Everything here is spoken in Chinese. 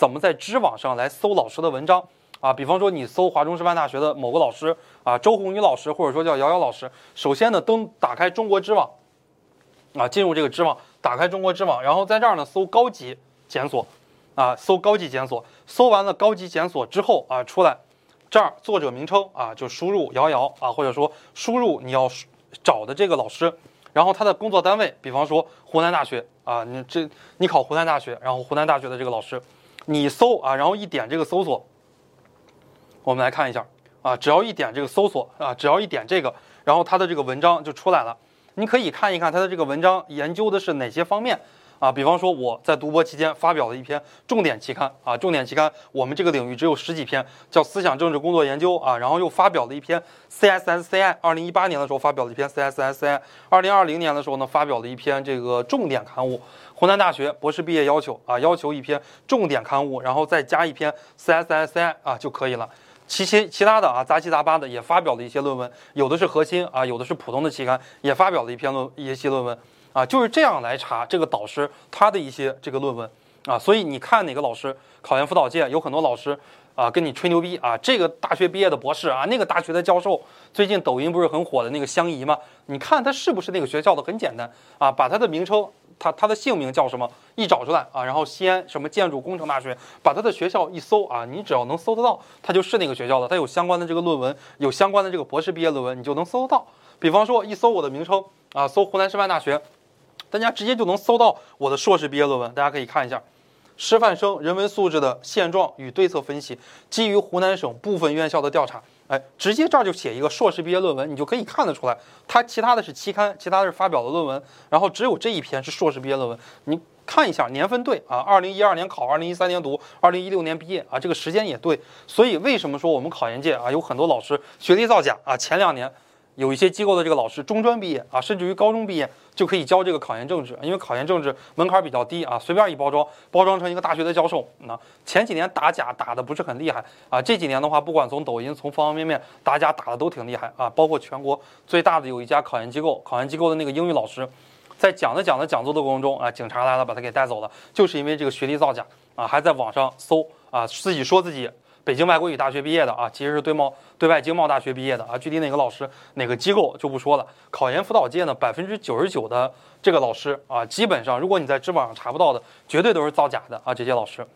怎么在知网上来搜老师的文章啊。比方说你搜华中师范大学的某个老师啊，周红宇老师，或者说叫瑶瑶老师，首先呢登打开中国知网啊，进入这个知网，打开中国知网，然后在这儿呢搜高级检索啊，搜高级检索，搜完了高级检索之后啊，出来这儿作者名称啊就输入瑶瑶啊，或者说输入你要找的这个老师。然后他的工作单位，比方说湖南大学啊，你这你考湖南大学，然后湖南大学的这个老师，你搜啊，然后一点这个搜索，我们来看一下啊，只要一点这个搜索啊，只要一点这个，然后它的这个文章就出来了，你可以看一看它的这个文章研究的是哪些方面。啊，比方说我在读博期间发表了一篇重点期刊啊，重点期刊我们这个领域只有十几篇，叫思想政治工作研究啊，然后又发表了一篇 CSSCI，二零一八年的时候发表了一篇 CSSCI，二零二零年的时候呢发表了一篇这个重点刊物，湖南大学博士毕业要求啊，要求一篇重点刊物，然后再加一篇 CSSCI 啊就可以了，其其其他的啊杂七杂八的也发表了一些论文，有的是核心啊，有的是普通的期刊，也发表了一篇论一些论文。啊，就是这样来查这个导师他的一些这个论文啊，所以你看哪个老师考研辅导界有很多老师啊跟你吹牛逼啊，这个大学毕业的博士啊，那个大学的教授，最近抖音不是很火的那个香姨吗？你看他是不是那个学校的？很简单啊，把他的名称，他他的姓名叫什么一找出来啊，然后西安什么建筑工程大学，把他的学校一搜啊，你只要能搜得到，他就是那个学校的，他有相关的这个论文，有相关的这个博士毕业论文，你就能搜得到。比方说一搜我的名称啊，搜湖南师范大学。大家直接就能搜到我的硕士毕业论文，大家可以看一下，师范生人文素质的现状与对策分析，基于湖南省部分院校的调查，哎，直接这儿就写一个硕士毕业论文，你就可以看得出来，它其他的是期刊，其他的是发表的论文，然后只有这一篇是硕士毕业论文，你看一下年份对啊，二零一二年考，二零一三年读，二零一六年毕业啊，这个时间也对，所以为什么说我们考研界啊有很多老师学历造假啊？前两年。有一些机构的这个老师中专毕业啊，甚至于高中毕业就可以教这个考研政治，因为考研政治门槛比较低啊，随便一包装，包装成一个大学的教授。那前几年打假打的不是很厉害啊，这几年的话，不管从抖音从方方面面打假打的都挺厉害啊，包括全国最大的有一家考研机构，考研机构的那个英语老师，在讲着讲着讲座的过程中啊，警察来了把他给带走了，就是因为这个学历造假啊，还在网上搜啊，自己说自己。北京外国语大学毕业的啊，其实是对贸对外经贸大学毕业的啊。具体哪个老师、哪个机构就不说了。考研辅导界呢，百分之九十九的这个老师啊，基本上如果你在知网上查不到的，绝对都是造假的啊。这些老师。